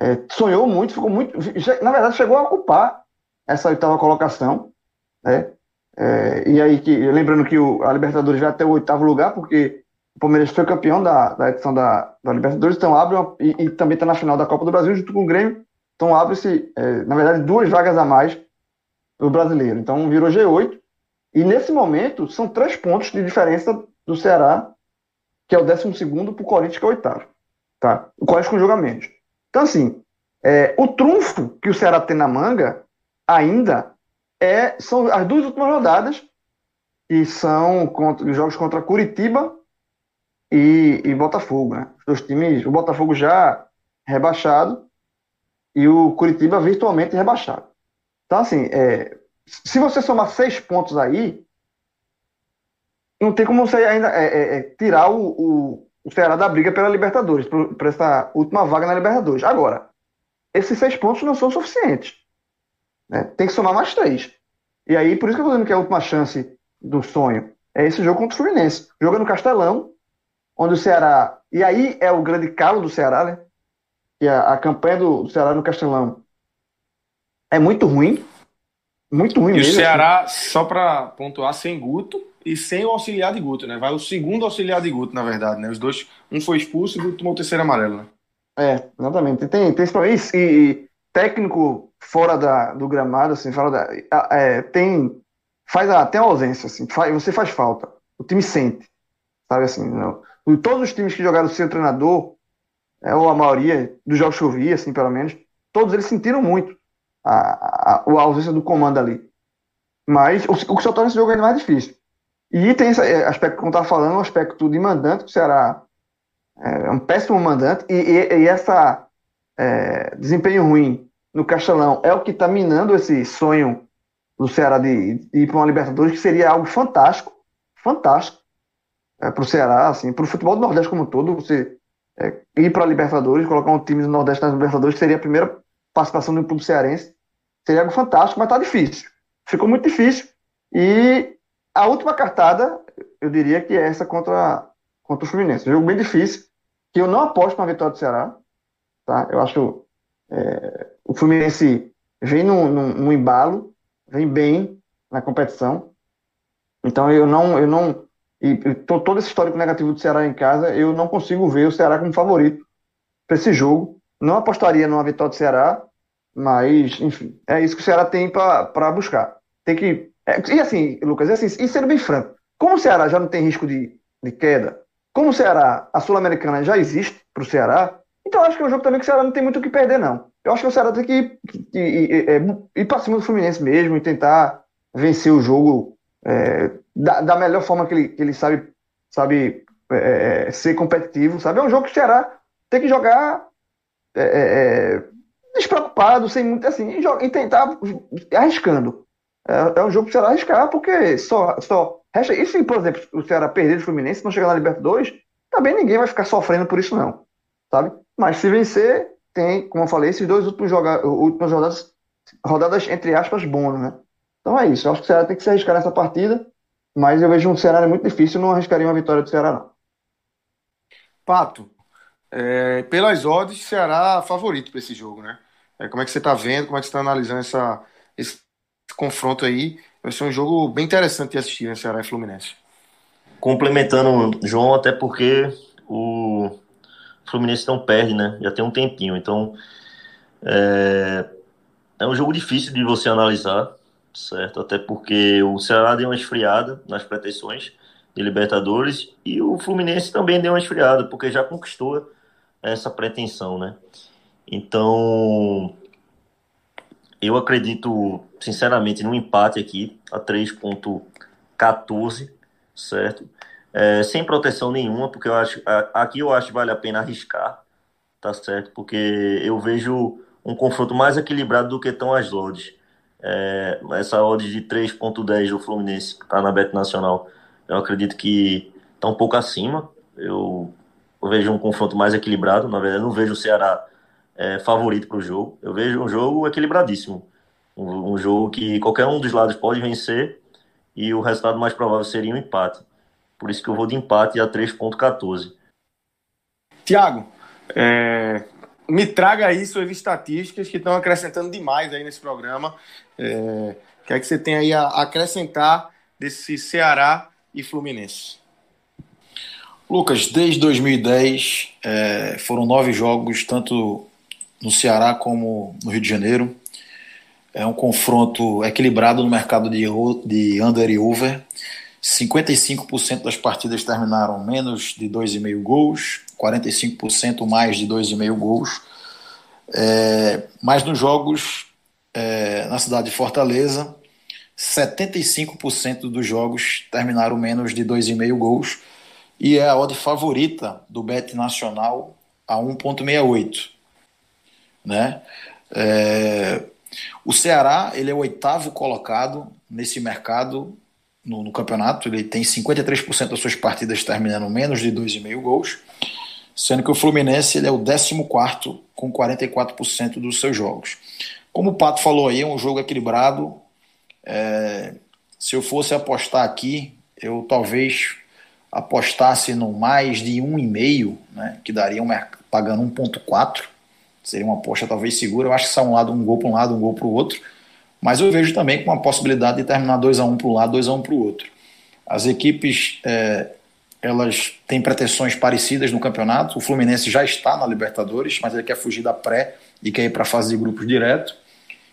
É, sonhou muito, ficou muito. Na verdade, chegou a ocupar essa oitava colocação, né? É, e aí, que, lembrando que o, a Libertadores vai até o oitavo lugar, porque o Palmeiras foi campeão da, da edição da, da Libertadores, então abre uma, e, e, também está na final da Copa do Brasil junto com o Grêmio. Então abre-se, é, na verdade, duas vagas a mais do brasileiro. Então virou G8 e nesse momento, são três pontos de diferença do Ceará, que é o 12 para o Corinthians, que é o oitavo. Tá? O Corinthians com menos. Então, assim, é, o trunfo que o Ceará tem na manga ainda é, são as duas últimas rodadas, que são contra, os jogos contra Curitiba e, e Botafogo. Né? Os dois times, o Botafogo já rebaixado e o Curitiba virtualmente rebaixado. Então, assim, é, se você somar seis pontos aí, não tem como você ainda é, é, é tirar o, o, o Ceará da briga pela Libertadores, para essa última vaga na Libertadores. Agora, esses seis pontos não são suficientes. Né? Tem que somar mais três. E aí, por isso que eu estou dizendo que é a última chance do sonho é esse jogo contra o Fluminense. Joga no Castelão, onde o Ceará. E aí é o grande calo do Ceará, né? Que a, a campanha do Ceará no Castelão é muito ruim. Muito ruim e mesmo. E o Ceará, assim. só para pontuar, sem Guto e sem o auxiliar de Guto, né? Vai o segundo auxiliar de Guto, na verdade, né? Os dois, um foi expulso e o Guto tomou o terceiro amarelo, né? É, exatamente. Tem, tem esse e, e técnico fora da, do gramado, assim, fora da. É, tem. Faz até ausência, assim, faz, você faz falta. O time sente. Sabe assim, não. Todos os times que jogaram sem treinador, é, ou a maioria dos jogos que eu vi, assim, pelo menos, todos eles sentiram muito a, a, a ausência do comando ali. Mas o, o que só torna esse jogo ainda mais difícil. E tem esse é, aspecto, como estava falando, o aspecto de mandante, que o Ceará é um péssimo mandante, e, e, e essa é, desempenho ruim no Castelão é o que está minando esse sonho do Ceará de, de ir para uma Libertadores, que seria algo fantástico, fantástico é, para o Ceará, assim, para o futebol do Nordeste como um todo, você é, ir para a Libertadores, colocar um time do Nordeste nas Libertadores, seria a primeira participação do clube cearense, seria algo fantástico, mas está difícil. Ficou muito difícil. E a última cartada, eu diria que é essa contra, contra o Fluminense. Um jogo bem difícil, que eu não aposto na vitória do Ceará. Tá? Eu acho é, o Fluminense vem num, num, num, embalo, vem bem na competição. Então eu não, eu não, e todo esse histórico negativo do Ceará em casa, eu não consigo ver o Ceará como favorito para esse jogo. Não apostaria numa vitória do Ceará, mas, enfim, é isso que o Ceará tem para buscar. Tem que. É, e assim, Lucas, e, assim, e sendo bem franco, como o Ceará já não tem risco de, de queda, como o Ceará, a Sul-Americana já existe para o Ceará, então acho que é um jogo também que o Ceará não tem muito o que perder, não. Eu acho que o Ceará tem que ir, ir, ir, ir, ir para cima do Fluminense mesmo e tentar vencer o jogo é, da, da, melhor forma que ele, que ele sabe, sabe é, é ser competitivo, sabe? É um jogo que o Ceará tem que jogar é, é, é despreocupado, sem muito assim, e, e tentar arriscando. É, é, um jogo que o Ceará arriscar, porque só, só resta. E se, por exemplo, o Ceará perder o Fluminense, não chegar na Libertadores, também ninguém vai ficar sofrendo por isso, não. Sabe? Mas se vencer, tem, como eu falei, esses dois últimos, joga, últimos rodadas, rodadas, entre aspas, bônus, né? Então é isso. Eu acho que o Ceará tem que se arriscar nessa partida, mas eu vejo um cenário muito difícil, não arriscaria uma vitória do Ceará, não. Pato, é, pelas odds, Ceará favorito para esse jogo, né? É, como é que você está vendo, como é que você está analisando essa, esse confronto aí? Vai ser um jogo bem interessante de assistir, né, Ceará e Fluminense. Complementando, João, até porque o Fluminense não perde, né? Já tem um tempinho, então é, é um jogo difícil de você analisar, certo? Até porque o Ceará deu uma esfriada nas pretensões de Libertadores e o Fluminense também deu uma esfriada, porque já conquistou essa pretensão, né? Então, eu acredito, sinceramente, no empate aqui, a 3.14, certo? É, sem proteção nenhuma, porque eu acho, aqui eu acho que vale a pena arriscar, tá certo? Porque eu vejo um confronto mais equilibrado do que estão as odds. É, essa odd de 3.10 do Fluminense, que tá na Bet Nacional, eu acredito que tá um pouco acima. Eu eu vejo um confronto mais equilibrado. Na verdade, não vejo o Ceará é, favorito para o jogo. Eu vejo um jogo equilibradíssimo. Um, um, jogo que qualquer um dos lados pode vencer e o resultado mais provável seria um empate. Por isso que eu vou de empate a 3,14. Tiago, é, me traga aí suas estatísticas que estão acrescentando demais aí nesse programa. É, o que é que você tem aí a acrescentar desse Ceará e Fluminense? Lucas, desde 2010 é, foram nove jogos, tanto no Ceará como no Rio de Janeiro. É um confronto equilibrado no mercado de, de under e over. 55% das partidas terminaram menos de 2,5 gols, 45% mais de 2,5 gols. É, mas nos jogos é, na cidade de Fortaleza, 75% dos jogos terminaram menos de 2,5 gols e é a odd favorita do Bet Nacional a 1.68, né? É, o Ceará ele é o oitavo colocado nesse mercado no, no campeonato, ele tem 53% das suas partidas terminando menos de 2,5 gols, sendo que o Fluminense ele é o 14 com 44% dos seus jogos. Como o Pato falou aí, é um jogo equilibrado. É, se eu fosse apostar aqui, eu talvez apostasse no mais de 1,5, né, que daria um, pagando 1,4, seria uma aposta talvez segura. Eu acho que sai um lado, um gol para um lado, um gol para o outro. Mas eu vejo também com uma possibilidade de terminar 2 a 1 para um lado, 2 a 1 para o outro. As equipes é, elas têm pretensões parecidas no campeonato. O Fluminense já está na Libertadores, mas ele quer fugir da pré e quer ir para a fase de grupos direto.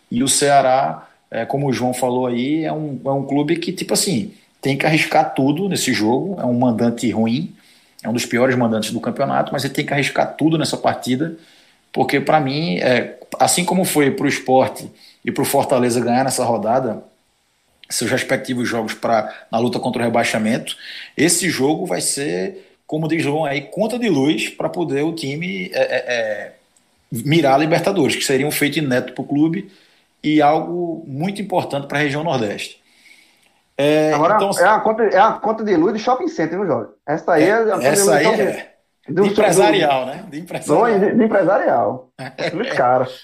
E o Ceará, é, como o João falou aí, é um, é um clube que, tipo assim, tem que arriscar tudo nesse jogo. É um mandante ruim, é um dos piores mandantes do campeonato, mas ele tem que arriscar tudo nessa partida, porque para mim, é, assim como foi para o esporte e para o Fortaleza ganhar nessa rodada, seus respectivos jogos para na luta contra o rebaixamento, esse jogo vai ser, como diz João aí, conta de luz para poder o time é, é, é, mirar a Libertadores, que seria um feito inédito para o clube e algo muito importante para a região Nordeste. É, Agora, então, é, a conta, é a conta de luz de shopping center, não joga? Essa aí é, é Essa aí é. De, empresarial, né? De empresarial. de, de empresarial. Dos caras.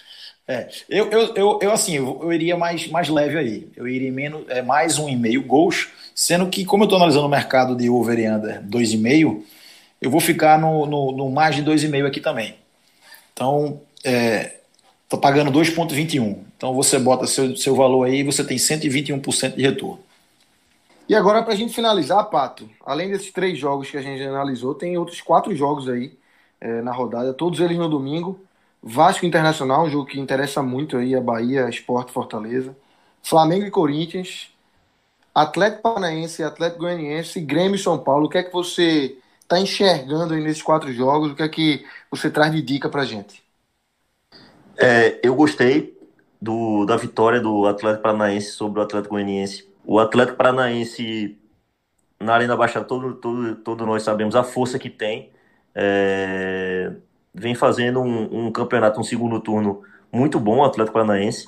É, eu, eu, eu, eu, assim, eu, eu, iria mais, mais leve aí. Eu iria menos, é, mais um e meio gols, sendo que, como eu estou analisando o mercado de over e under 2,5, eu vou ficar no, no, no mais de 2,5 aqui também. Então, é, tô pagando 2,21. Então você bota seu, seu valor aí e você tem 121% de retorno. E agora, para a gente finalizar, Pato, além desses três jogos que a gente analisou, tem outros quatro jogos aí é, na rodada, todos eles no domingo. Vasco Internacional, um jogo que interessa muito aí a Bahia, Esporte Fortaleza. Flamengo e Corinthians. Atlético Paranaense, Atlético Goianiense, Grêmio e São Paulo. O que é que você está enxergando aí nesses quatro jogos? O que é que você traz de dica pra gente? É, eu gostei do, da vitória do Atlético Paranaense sobre o Atlético Goianiense. O Atlético Paranaense, na Arena Baixada, todo, todo, todo nós sabemos a força que tem. É, vem fazendo um, um, campeonato, um segundo turno muito bom, o Atlético Paranaense.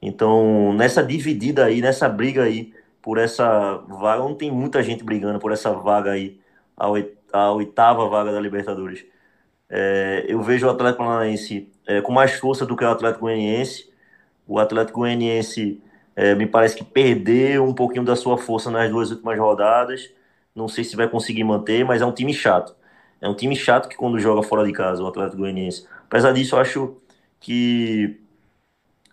Então, nessa dividida aí, nessa briga aí, por essa vaga, não tem muita gente brigando por essa vaga aí, a, a oitava vaga da Libertadores. É, eu vejo o Atlético Paranaense é, com mais força do que o Atlético Goianiense. O Atlético Goianiense é, me parece que perdeu um pouquinho da sua força nas duas últimas rodadas. Não sei se vai conseguir manter, mas é um time chato. É um time chato que quando joga fora de casa, o Atlético Goianiense. Apesar disso, eu acho que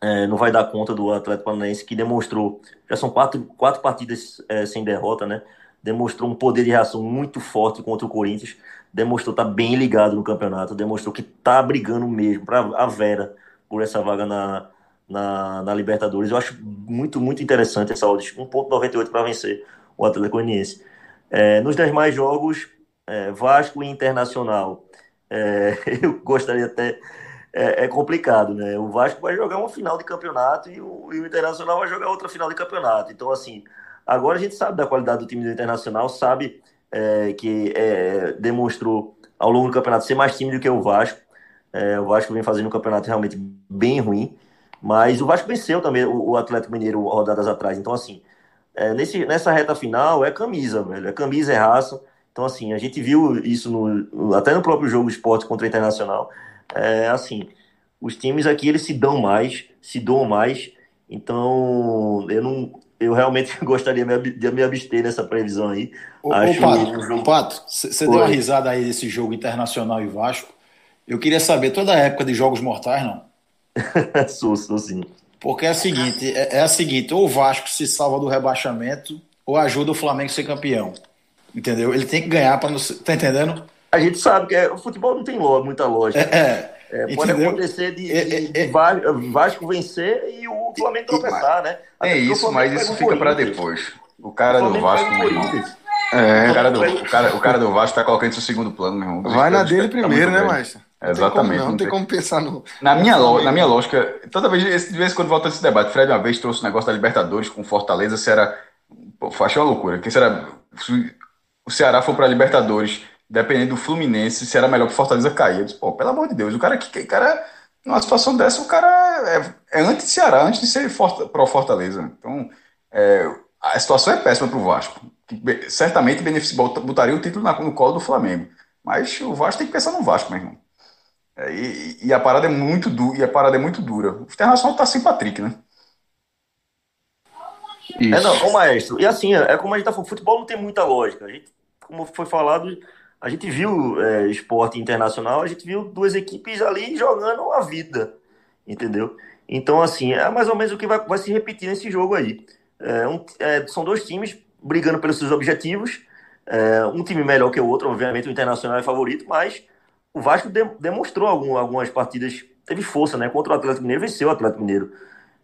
é, não vai dar conta do Atlético Paranaense, que demonstrou, já são quatro, quatro partidas é, sem derrota, né? Demonstrou um poder de reação muito forte contra o Corinthians, demonstrou estar tá bem ligado no campeonato, demonstrou que está brigando mesmo para a Vera por essa vaga na, na, na, Libertadores. Eu acho muito, muito interessante essa odd, 1.98 para vencer o Atlético Goianiense. É, nos demais jogos, é, Vasco e Internacional. É, eu gostaria até. É, é, complicado, né? O Vasco vai jogar uma final de campeonato e o, e o, Internacional vai jogar outra final de campeonato. Então, assim, agora a gente sabe da qualidade do time do Internacional, sabe é, que é, demonstrou ao longo do campeonato ser mais time do que o Vasco. É, o Vasco vem fazendo um campeonato realmente bem ruim, mas o Vasco venceu também o, o Atlético Mineiro rodadas atrás. Então, assim, é, nesse, nessa reta final é camisa, velho. É camisa, é raça. Então, assim, a gente viu isso no, até no próprio jogo esporte contra o Internacional. É, assim, os times aqui, eles se dão mais, se doam mais. Então, eu não... Eu realmente gostaria de me abster nessa previsão aí. Ô, Acho ô Pato, um jogo... Pato, você deu uma risada aí desse jogo Internacional e Vasco. Eu queria saber, toda a época de Jogos Mortais, não? sou, sou sim. Porque é a seguinte, é, é a seguinte, ou o Vasco se salva do rebaixamento, ou ajuda o Flamengo a ser campeão. Entendeu? Ele tem que ganhar para não. Tá entendendo? A gente sabe que é, o futebol não tem muita lógica. É, é, é pode acontecer de, é, de, é, de, Vasco vencer e o Flamengo tropeçar, né? Até é isso, mas isso fica para depois. O cara o do Vasco. É, o cara, do, o, cara, o cara do Vasco tá colocando isso no segundo plano, meu irmão. Vai na dele tá primeiro, né, Márcio? Exatamente. Não, não tem como pensar no. Na minha, na minha lógica, toda vez, de vez em quando volta esse debate, Fred uma vez trouxe o um negócio da Libertadores com Fortaleza, se era. Pô, achei uma loucura. Que se era o Ceará for para Libertadores, dependendo do Fluminense, se era melhor que o Fortaleza cair. Eu disse, pô, pelo amor de Deus, o cara que cara, numa situação dessa, o cara é, é antes de Ceará, antes de ser pro Fortaleza. Então, é, a situação é péssima para o Vasco. Que certamente beneficia, botaria o título no colo do Flamengo. Mas o Vasco tem que pensar no Vasco, meu irmão. É, e, e, a parada é muito dura, e a parada é muito dura. O Internacional tá sem Patrick, né? Isso. É, não, o maestro. E assim, é como a gente tá falando, futebol não tem muita lógica. A gente, como foi falado, a gente viu é, esporte internacional, a gente viu duas equipes ali jogando a vida, entendeu? Então, assim, é mais ou menos o que vai, vai se repetir nesse jogo aí. É, um, é, são dois times brigando pelos seus objetivos. É, um time melhor que o outro, obviamente o Internacional é favorito, mas o Vasco de, demonstrou algum, algumas partidas, teve força, né? Contra o Atlético Mineiro, venceu o Atlético Mineiro.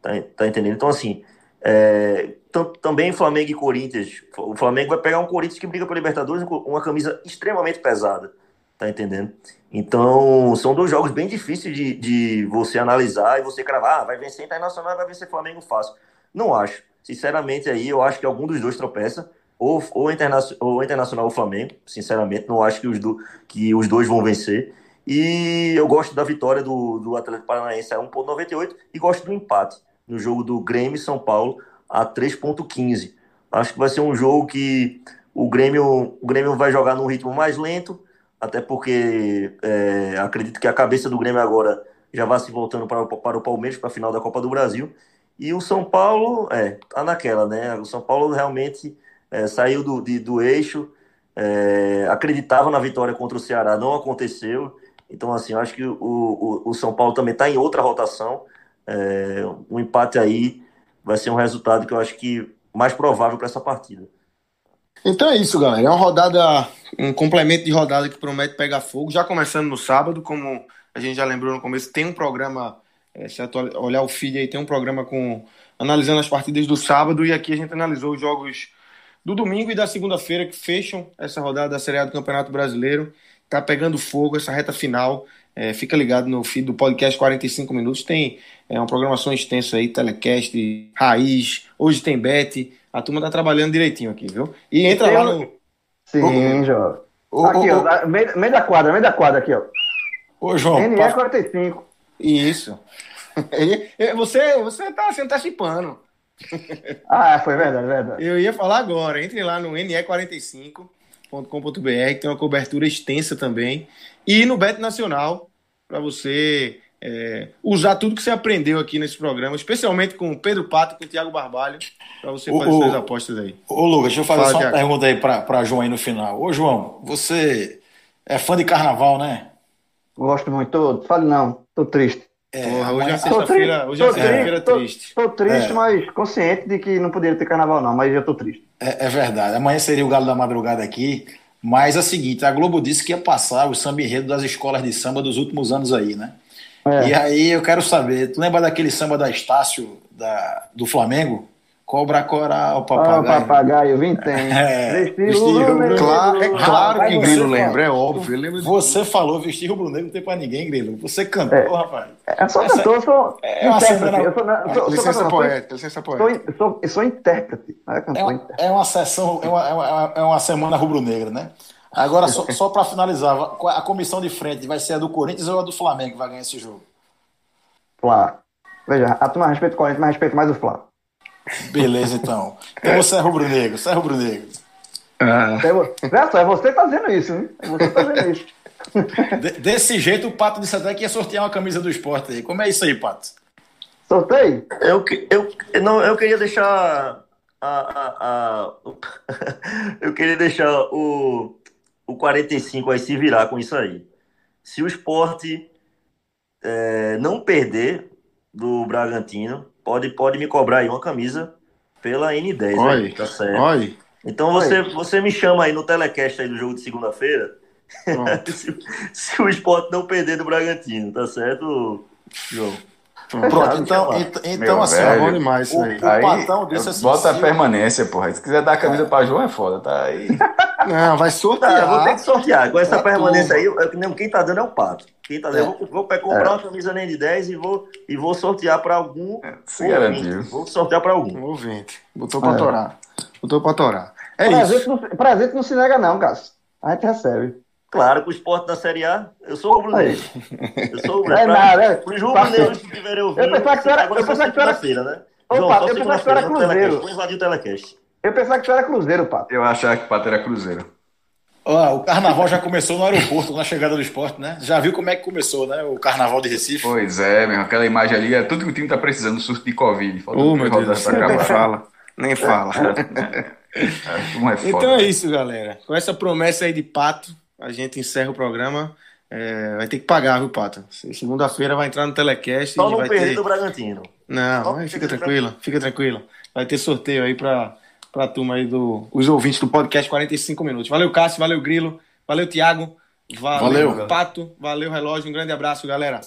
Tá, tá entendendo? Então, assim, é, também Flamengo e Corinthians. O Flamengo vai pegar um Corinthians que briga pela Libertadores com uma camisa extremamente pesada. Tá entendendo? Então, são dois jogos bem difíceis de, de você analisar e você cravar. Ah, vai vencer Internacional vai vencer Flamengo fácil. Não acho. Sinceramente, aí eu acho que algum dos dois tropeça. Ou, ou, interna ou Internacional ou Flamengo. Sinceramente, não acho que os, do, que os dois vão vencer. E eu gosto da vitória do, do Atlético Paranaense a 1,98 e gosto do empate no jogo do Grêmio São Paulo a 3.15. Acho que vai ser um jogo que o Grêmio, o Grêmio vai jogar num ritmo mais lento, até porque é, acredito que a cabeça do Grêmio agora já vai se voltando para, para o Palmeiras, para a final da Copa do Brasil. E o São Paulo, é, tá naquela, né? O São Paulo realmente é, saiu do, de, do eixo, é, acreditava na vitória contra o Ceará, não aconteceu. Então, assim, eu acho que o, o, o São Paulo também está em outra rotação. É, um empate aí vai ser um resultado que eu acho que mais provável para essa partida. Então é isso, galera. É uma rodada, um complemento de rodada que promete pegar fogo. Já começando no sábado, como a gente já lembrou no começo, tem um programa, é, se olhar o feed aí, tem um programa com analisando as partidas do sábado e aqui a gente analisou os jogos do domingo e da segunda-feira que fecham essa rodada da Série A do Campeonato Brasileiro. Tá pegando fogo essa reta final. É, fica ligado no feed do podcast 45 minutos. Tem é, uma programação extensa aí, telecast, raiz. Hoje tem bet. A turma tá trabalhando direitinho aqui, viu? E entra lá no. Sim, João. Aqui, ó. Meio, meio da quadra, meio da quadra aqui, ó. Ô, João. NE passa... 45. Isso. você, você tá, você tá chipando. Ah, foi verdade, verdade. Eu ia falar agora. Entre lá no ne45.com.br, tem uma cobertura extensa também. E no Bet Nacional, para você é, usar tudo que você aprendeu aqui nesse programa, especialmente com o Pedro Pato e com o Thiago Barbalho, para você fazer suas apostas aí. Ô, Lucas, deixa eu fazer Fala, só uma Thiago. pergunta aí para João aí no final. Ô, João, você é fã de carnaval, né? Gosto muito. Fale não, tô triste. É, Porra, hoje é sexta-feira hoje é sexta-feira triste. Tô, tô triste, é. mas consciente de que não poderia ter carnaval, não, mas eu tô triste. É, é, verdade. Amanhã seria o Galo da Madrugada aqui. Mas é o seguinte, a Globo disse que ia passar o samba enredo das escolas de samba dos últimos anos aí, né? É. E aí eu quero saber, tu lembra daquele samba da Estácio da, do Flamengo? Cobra coral, papagaio. Ah, papagaio, vintém. É, vestir rubro claro, É claro que Grilo lembra, é óbvio. Lembra você falou vestir rubro-negro não tem pra ninguém, Grilo. Você cantou, é, rapaz. É só cantor, eu sou é uma semana... eu sou, licença poética, licença poética. Sou, sou, sou intérprete. É, é, uma, é uma sessão, é uma, é uma, é uma semana rubro-negra, né? Agora, só, só para finalizar, a comissão de frente vai ser a do Corinthians ou a do Flamengo que vai ganhar esse jogo? Flá. Veja, a turma respeita o Corinthians, mas respeita mais o Flá. Beleza, então. Então você é rubro-negro, você é rubro-negro. Ah. É, é você dizendo isso, hein? É você dizendo isso. De, desse jeito, o Pato disse até que ia sortear uma camisa do esporte aí. Como é isso aí, Pato? Sorteio? Eu, eu, não, eu queria deixar a, a, a eu queria deixar o, o 45 aí se virar com isso aí. Se o esporte é, não perder do Bragantino, pode, pode me cobrar aí uma camisa pela N10, Oi, aí, tá certo? Oi. Então você, você me chama aí no telecast aí do jogo de segunda-feira. se, se, o esporte não perder do Bragantino, tá certo, João? Pronto, então, então assim, velho, bom demais isso aí. O, aí, patão desse assim. Bota a permanência, porra. Se quiser dar a camisa pra João é foda, tá aí. Não, vai sortear. Tá, vou ter que sortear. Com essa é permanência aí, eu, quem tá dando é o pato. Quem tá dando, é. vou, vou comprar é. uma camisa nem de 10 e vou, e vou sortear pra algum. É, se garantiu. Vou sortear pra algum. Ouvinte. Botou pra é. torar. Botou pra torar. É prazer isso. Que não, prazer que não se nega, não, Cássio. A gente recebe. Claro, com o esporte da Série A, eu sou rubro-negro. Eu sou rubro-negro. É nada, é. Os rubro-negros que tiverem ouvindo, eu pensava que tu era, eu pensava que tu era... né? Opa, João, eu pensava que tu era Cruzeiro. Vou invadir o telecast. Eu pensava que tu era Cruzeiro, Pato. Eu achava que o Pato era Cruzeiro. Ó, o carnaval já começou no aeroporto, na chegada do esporte, né? Já viu como é que começou, né? O carnaval de Recife. Pois é, meu, aquela imagem ali é tudo que o time tá precisando, surto de Covid. Falta oh, meu Deus, nem fala. Nem fala. É, é, então é isso, galera. Com essa promessa aí de pato, a gente encerra o programa. É, vai ter que pagar, viu, Pato? Segunda-feira vai entrar no telecast. Só não vai perder ter... do Bragantino. Não, fica tranquilo, fica tranquilo. Vai ter sorteio aí para a turma aí do os ouvintes do podcast 45 minutos. Valeu, Cássio, valeu, Grilo, valeu, Thiago, valeu, valeu. Pato, valeu, Relógio. Um grande abraço, galera.